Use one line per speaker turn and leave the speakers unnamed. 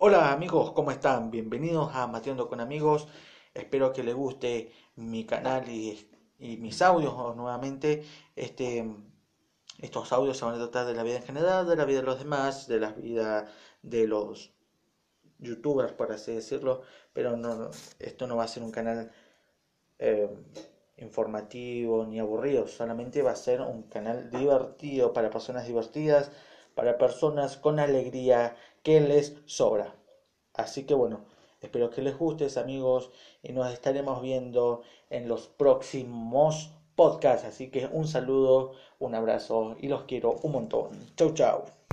Hola amigos, ¿cómo están? Bienvenidos a Mateando con Amigos. Espero que les guste mi canal y, mis audios nuevamente. Este, estos audios se van a tratar de la vida en general, de la vida de los demás, de la vida de los youtubers, por así decirlo. Pero no, esto no va a ser un canal eh, informativo ni aburrido, solamente va a ser un canal divertido para personas divertidas, para personas con alegría que les sobra. Así que bueno, espero que les guste, amigos, y nos estaremos viendo en los próximos podcasts. Así que un saludo, un abrazo y los quiero un montón. Chau, chau.